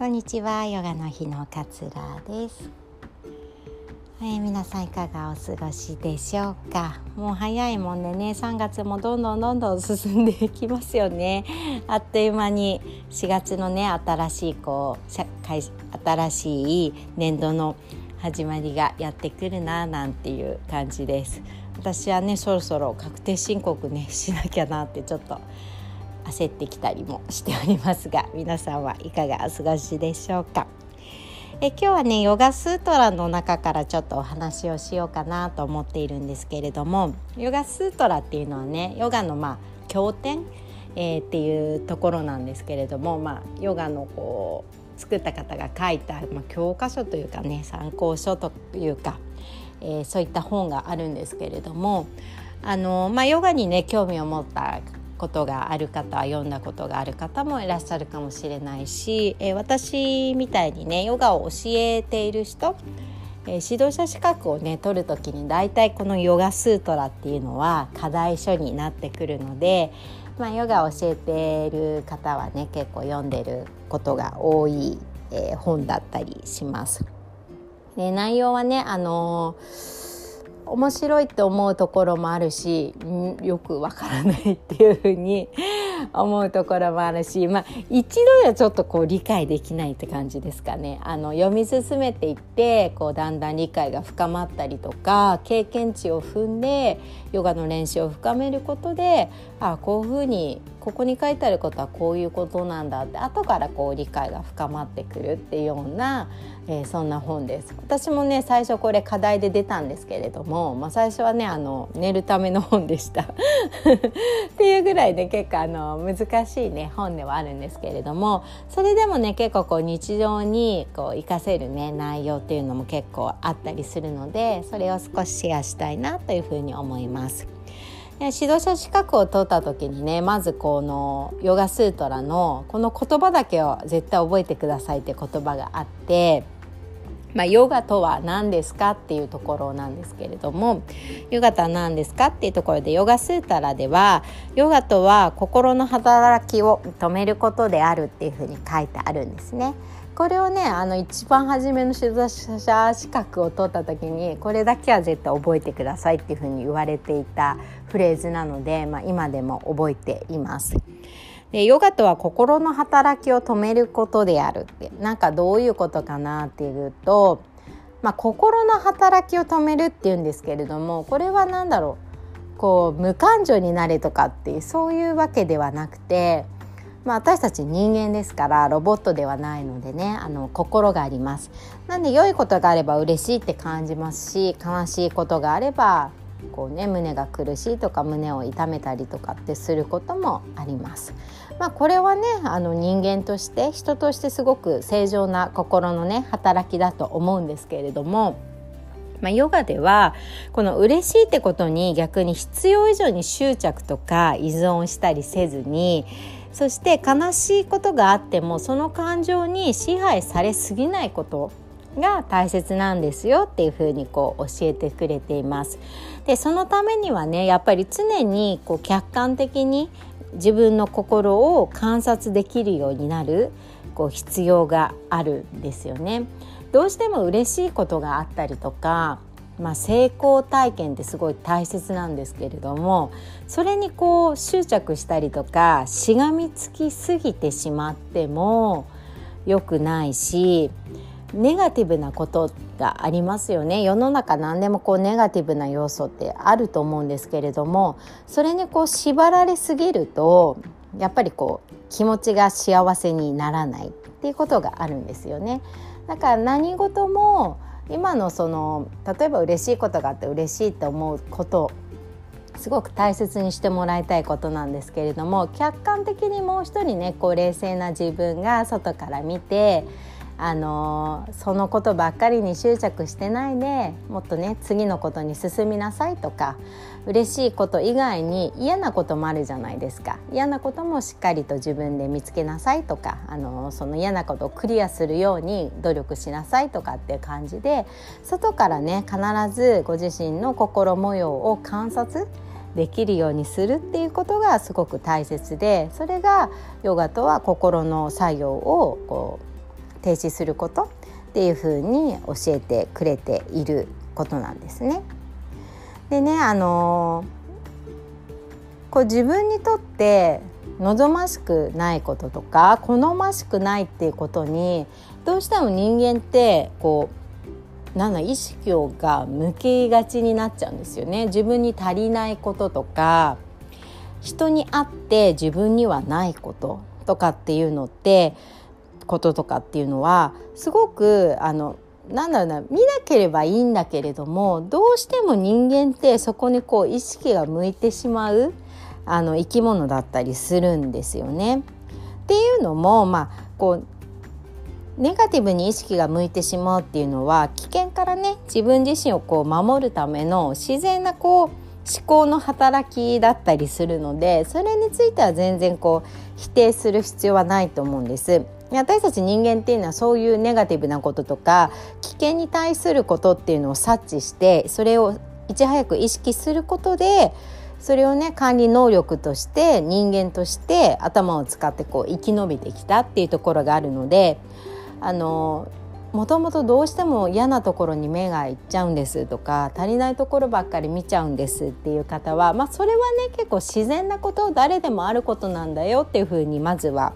こんにちは。ヨガの日のかつらです、えー、皆さんいかがお過ごしでしょうか？もう早いもんでね。3月もどんどんどんどん進んでいきますよね。あっという間に4月のね新しいこう社会新しい年度の始まりがやってくるななんていう感じです。私はねそろそろ確定申告ねしなきゃなってちょっと焦ってきたりもしておりますが皆さんはいかがお過ごしでしょうか？え今日はねヨガスートラの中からちょっとお話をしようかなと思っているんですけれどもヨガスートラっていうのはねヨガのまあ経典、えー、っていうところなんですけれども、まあ、ヨガのこう作った方が書いた、まあ、教科書というかね参考書というか、えー、そういった本があるんですけれどもあの、まあ、ヨガにね興味を持ったことがある方読んだことがある方もいらっしゃるかもしれないし、えー、私みたいにねヨガを教えている人、えー、指導者資格をね取る時に大体このヨガスートラっていうのは課題書になってくるので、まあ、ヨガを教えている方はね結構読んでることが多い、えー、本だったりします。で内容はねあのー面白いって思うところもあるしよくわからないっていうふうに 思うところもあるし、まあ、一度はちょっとこう理解できないって感じですかね。あの読み進めていってこうだんだん理解が深まったりとか経験値を踏んでヨガの練習を深めることであこういうふうにここに書いてあることはこういうことなんだって後からこう理解が深まってくるっていうような、えー、そんな本です私もね最初これ課題で出たんですけれども、まあ、最初はねあの寝るための本でした っていうぐらいで、ね、結構あの難しいね本ではあるんですけれどもそれでもね結構こう日常にこう活かせるね内容っていうのも結構あったりするのでそれを少しシェアしたいなというふうに思います。指導者資格を取った時にねまずこのヨガスートラのこの言葉だけを絶対覚えてくださいって言葉があって、まあ、ヨガとは何ですかっていうところなんですけれどもヨガとは何ですかっていうところでヨガスータラではヨガとは心の働きを止めることであるっていうふうに書いてあるんですね。これをねあの一番初めの指導者資格を取った時にこれだけは絶対覚えてくださいっていうふうに言われていたフレーズなので、まあ、今でも覚えています。でヨガとは心の働きを止めることであるってなんかどういうことかなっていうと、まあ、心の働きを止めるっていうんですけれどもこれは何だろうこう無感情になれとかっていうそういうわけではなくてまあ、私たち人間ですからロボットではないのでねあの心がありますなんで良いことがあれば嬉しいって感じますし悲しいことがあればこうね胸が苦しいとか胸を痛めたりとかってすることもあります。まあ、これはねあの人間として人としてすごく正常な心のね働きだと思うんですけれどもまあ、ヨガではこの嬉しいってことに逆に必要以上に執着とか依存したりせずにそして悲しいことがあってもその感情に支配されすぎないことが大切なんですよっていうふうにこう教えてくれています。でそのためにはねやっぱり常にこう客観的に自分の心を観察できるようになるこう必要があるんですよね。どうしても嬉しいことがあったりとか、まあ、成功体験ってすごい大切なんですけれどもそれにこう執着したりとかしがみつきすぎてしまっても良くないしネガティブなことがありますよね世の中何でもこうネガティブな要素ってあると思うんですけれどもそれにこう縛られすぎるとやっぱりこう気持ちが幸せにならないっていうことがあるんですよね。だから何事も今のその例えば嬉しいことがあって嬉しいと思うことすごく大切にしてもらいたいことなんですけれども客観的にもう一人ねこう冷静な自分が外から見てあのそのことばっかりに執着してないでもっとね次のことに進みなさいとか嬉しいこと以外に嫌なこともあるじゃないですか。嫌なこともしっかりと自分で見つけなさいとかあのその嫌なことをクリアするように努力しなさいとかっていう感じで外からね必ずご自身の心模様を観察できるようにするっていうことがすごく大切でそれがヨガとは心の作業をこう停止することっていうふうに教えてくれていることなんですね。でねあのこう自分にとって望ましくないこととか好ましくないっていうことにどうしても人間ってこうなんだ意識をが向けがちになっちゃうんですよね。自分に足りないこととか人にあって自分にはないこととかっていうのってこととかっていうのはすごくあのなんだろうな見なければいいんだけれどもどうしても人間ってそこにこう意識が向いてしまうあの生き物だったりするんですよね。っていうのもまあこうネガティブに意識が向いてしまうっていうのは危険からね自分自身をこう守るための自然なこう思考の働きだったりするのでそれについては全然こう否定する必要はないと思うんです。私たち人間っていうのはそういうネガティブなこととか危険に対することっていうのを察知してそれをいち早く意識することでそれをね管理能力として人間として頭を使ってこう生き延びてきたっていうところがあるのであのもともとどうしても嫌なところに目がいっちゃうんですとか足りないところばっかり見ちゃうんですっていう方は、まあ、それはね結構自然なこと誰でもあることなんだよっていうふうにまずは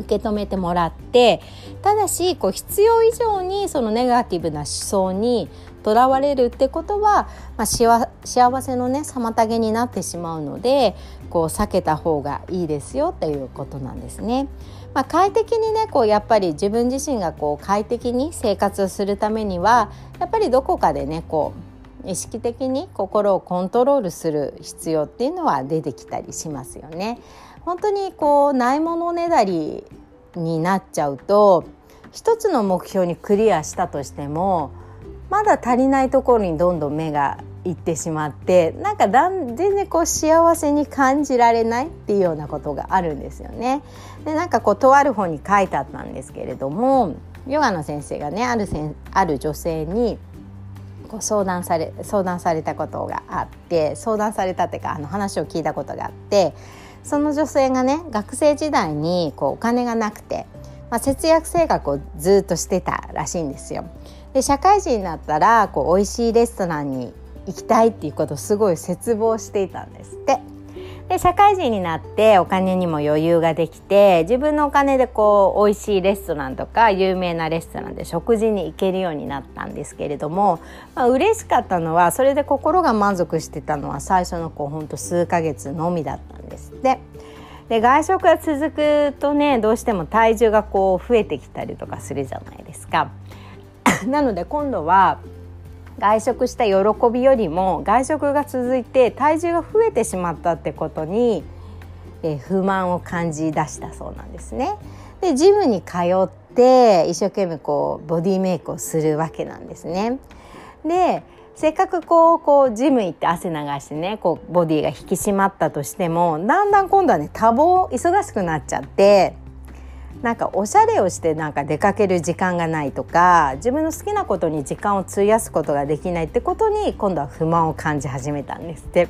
受け止めてもらってただしこう必要以上にそのネガティブな思想にとらわれるってことは、まあ、幸せのね妨げになってしまうのでこう避けた方がいいですよっていうことなんですね。まあ、快適にねこうやっぱり自分自身がこう快適に生活をするためにはやっぱりどこかでねこう意識的に心をコントロールする必要っていうのは出てきたりしますよね。本当にこうないものねだりになっちゃうと一つの目標にクリアしたとしてもまだ足りないところにどんどん目がいってしまってなんかだん全然こう幸せに感じられないっていうようなことがあるんですよね。でなんかこうとある本に書いてあったんですけれどもヨガの先生がねあるせんある女性にこう相談され相談されたことがあって相談されたっていうかあの話を聞いたことがあってその女性がね学生時代にこうお金がなくて、まあ、節約生活をずっとしてたらしいんですよ。で社会人になったらこう美味しいレストランに行きたいっていうことをすごい切望していたんですって。で社会人になってお金にも余裕ができて自分のお金でこう美味しいレストランとか有名なレストランで食事に行けるようになったんですけれども、まあ嬉しかったのはそれで心が満足してたのは最初のこうほんと数ヶ月のみだったんですって。で外食が続くとねどうしても体重がこう増えてきたりとかするじゃないですか。なので今度は外食した喜びよりも外食が続いて体重が増えてしまったってことに、え不満を感じ出したそうなんですね。でジムに通って一生懸命こうボディメイクをするわけなんですね。でせっかくこうこうジム行って汗流してねこうボディが引き締まったとしてもだんだん今度はね多忙忙しくなっちゃってなんかおしゃれをしてなんか出かける時間がないとか自分の好きなことに時間を費やすことができないってことに今度は不満を感じ始めたんですって。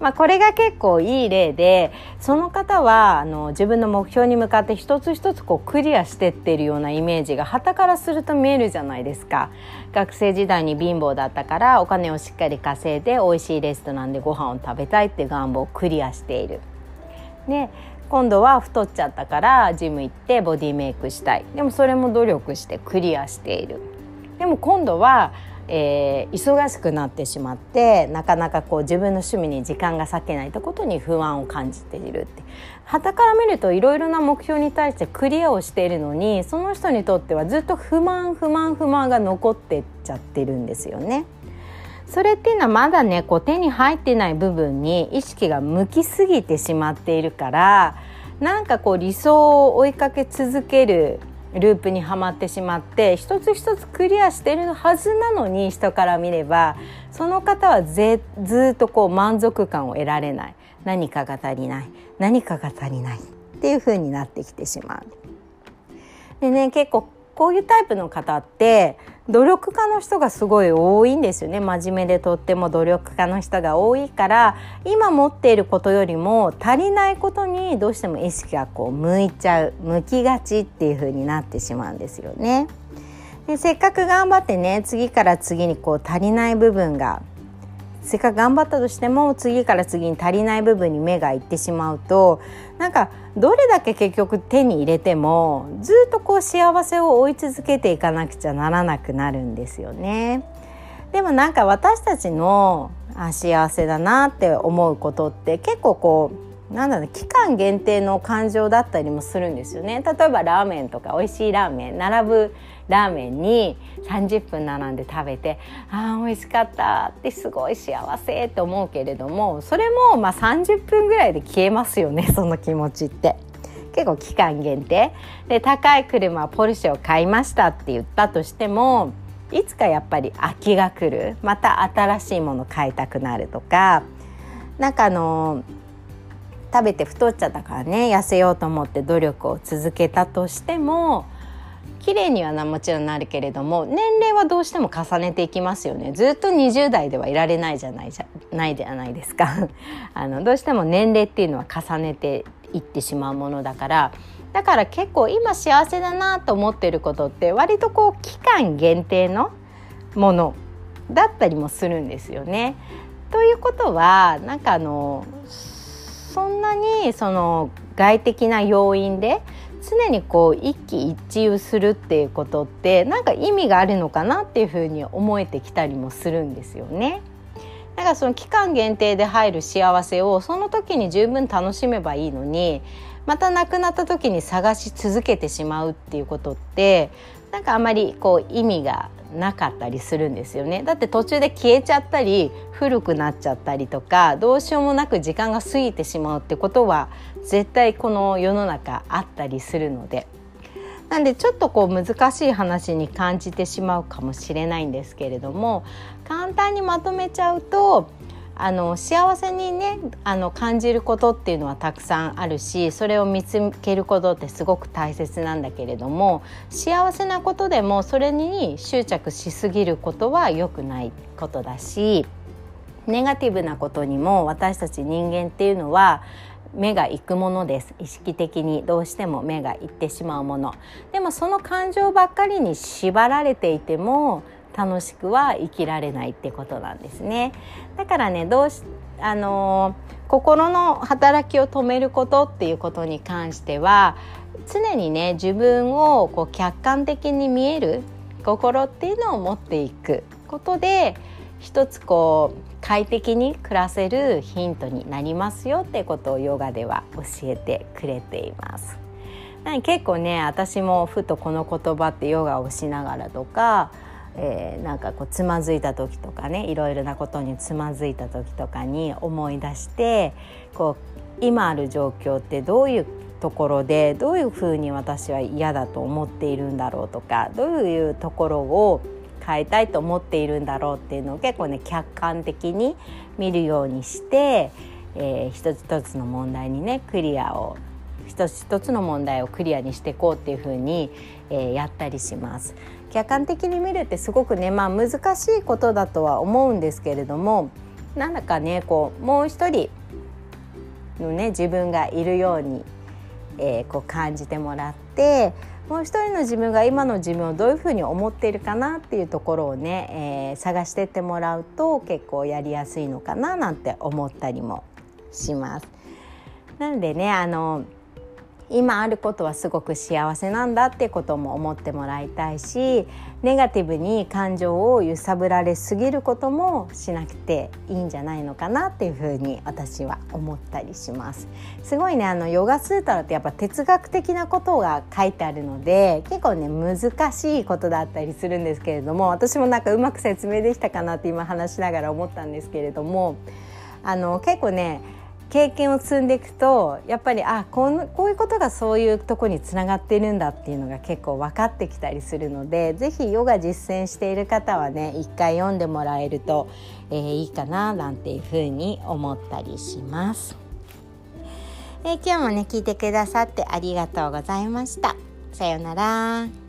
まあ、これが結構いい例でその方はあの自分の目標に向かって一つ一つこうクリアしてってるようなイメージが旗からすると見えるじゃないですか学生時代に貧乏だったからお金をしっかり稼いで美味しいレストランでご飯を食べたいって願望をクリアしている。で今度は太っちゃったからジム行ってボディメイクしたい。でもそれも努力してクリアしている。でも今度は、えー、忙しくなってしまってなかなかこう自分の趣味に時間が割けないってことに不安を感じているって。旗から見るといろいろな目標に対してクリアをしているのにその人にとってはずっと不満不満不満が残ってっちゃってるんですよね。それっていうのはまだねこう手に入ってない部分に意識が向きすぎてしまっているからなんかこう理想を追いかけ続けるループにはまってしまって一つ一つクリアしてるはずなのに人から見ればその方はずっとこう満足感を得られない何かが足りない何かが足りないっていう風になってきてしまう。でね結構こういうタイプの方って努力家の人がすごい多いんですよね真面目でとっても努力家の人が多いから今持っていることよりも足りないことにどうしても意識がこう向いちゃう向きがちっていう風になってしまうんですよね。でせっかく頑張ってね次から次にこう足りない部分がせっかく頑張ったとしても次から次に足りない部分に目がいってしまうとなんかどれだけ結局手に入れてもずっとこう幸せを追い続けていかなくちゃならなくなるんですよね。でもなんか私たちのあ幸せだなって思うことって結構こうなんだろう期間限定の感情だったりもするんですよね例えばラーメンとか美味しいラーメン並ぶラーメンに30分並んで食べてあー美味しかったってすごい幸せって思うけれどもそれもまあ30分ぐらいで消えますよね その気持ちって。結構期間限定。で高い車ポルシェを買いましたって言ったとしてもいつかやっぱり空きが来る。また新しいもの買いたくなるとか。なんかあの食べて太っちゃったからね痩せようと思って努力を続けたとしても綺麗にはなもちろんなるけれども年齢はどうしても重ねていきますよね。ずっと20代ではいられないじゃないじゃないじゃないですか。あのどうしても年齢っていうのは重ねていってしまうものだから。だから結構今幸せだなと思ってることって割とこう期間限定のものだったりもするんですよね。ということはなんかあのそんなにその外的な要因で常にこう一喜一憂するっていうことってなんか意味があるのかなっていうふうに思えてきたりもするんですよね。だからその期間限定で入る幸せをその時に十分楽しめばいいのにまた亡くなった時に探し続けてしまうっていうことってなんかあまりこう意味がなかったりするんですよね。だって途中で消えちゃったり古くなっちゃったりとかどうしようもなく時間が過ぎてしまうってことは絶対この世の中あったりするので。なんでちょっとこう難しい話に感じてしまうかもしれないんですけれども簡単にまとめちゃうとあの幸せにねあの感じることっていうのはたくさんあるしそれを見つけることってすごく大切なんだけれども幸せなことでもそれに執着しすぎることは良くないことだしネガティブなことにも私たち人間っていうのは目が行くものです。意識的にどうしても目が行ってしまうもの。でもその感情ばっかりに縛られていても楽しくは生きられないってことなんですねだからねどうしあの心の働きを止めることっていうことに関しては常にね自分をこう客観的に見える心っていうのを持っていくことで一つこう快適に暮らせるヒントになりますよってことをヨガでは教えてくれています。結構ね私もふとこの言葉ってヨガをしながらとかえー、なんかこうつまずいた時とかねいろいろなことにつまずいた時とかに思い出してこう今ある状況ってどういうところでどういうふうに私は嫌だと思っているんだろうとかどういうところを変えたいと思っているんだろうっていうのを結構ね客観的に見るようにして、えー、一つ一つの問題にねクリアを一つ一つの問題をクリアにしていこうっていうふうに、えー、やったりします。客観的に見るってすごくね、まあ、難しいことだとは思うんですけれどもなんだかねこうもう一人のね自分がいるように、えー、こう感じてもらってもう一人の自分が今の自分をどういうふうに思っているかなっていうところをね、えー、探してってもらうと結構やりやすいのかななんて思ったりもします。なのでねあの今あることはすごく幸せなんだってことも思ってもらいたいしネガティブに感情を揺さぶられすぎることもしなくていいんじゃないのかなっていうふうに私は思ったりします。すごいねあのヨガスータラってやっぱ哲学的なことが書いてあるので結構ね難しいことだったりするんですけれども私もなんかうまく説明できたかなって今話しながら思ったんですけれどもあの結構ね経験を積んでいくとやっぱりあこうこういうことがそういうとこにつながっているんだっていうのが結構分かってきたりするので是非ヨガ実践している方はね一回読んでもらえると、えー、いいかななんていうふうに思ったりします。えー、今日もね聞いてくださってありがとうございました。さようなら。